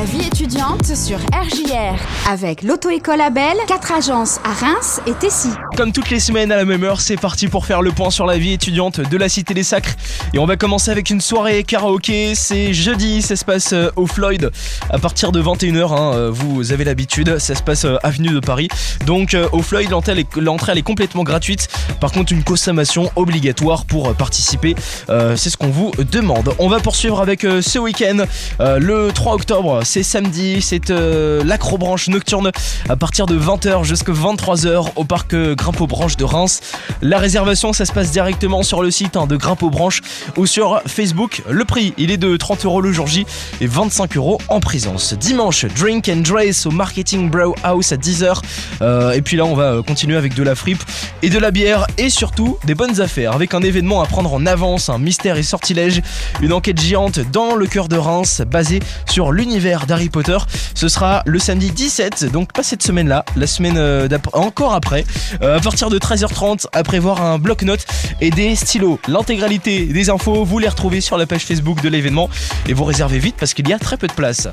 La vie étudiante sur RJR avec l'auto-école Abel, 4 agences à Reims et Tessy. Comme toutes les semaines à la même heure, c'est parti pour faire le point sur la vie étudiante de la Cité des Sacres. Et on va commencer avec une soirée karaoké. C'est jeudi, ça se passe euh, au Floyd à partir de 21h. hein, euh, vous avez l'habitude, ça se passe euh, avenue de Paris. Donc au Floyd, l'entrée est- complètement gratuite. Par contre, une consommation obligatoire pour participer. C'est ce qu'on vous demande. On va poursuivre avec ce week-end. Le 3 octobre, c'est samedi, c'est euh, l'acrobranche nocturne à partir de 20h jusqu'à 23h au parc euh, Grimpe de Reims. La réservation, ça se passe directement sur le site hein, de Grimpe aux ou sur Facebook. Le prix, il est de 30 euros le jour J et 25 euros en présence. Dimanche, Drink and Drace au Marketing Brow House à 10h. Euh, et puis là, on va euh, continuer avec de la fripe et de la bière et surtout des bonnes affaires avec un événement à prendre en avance, un mystère et sortilège, une enquête géante dans le cœur de Reims basée sur l'univers d'Harry Potter. Ce sera le samedi 17, donc pas cette semaine-là, la semaine euh, d'ap- encore après, euh, à partir de 13h30, à prévoir un bloc-notes et des stylos. L'intégralité des infos, vous les retrouvez sur la page Facebook de l'événement et vous réservez vite parce qu'il y a très peu de place.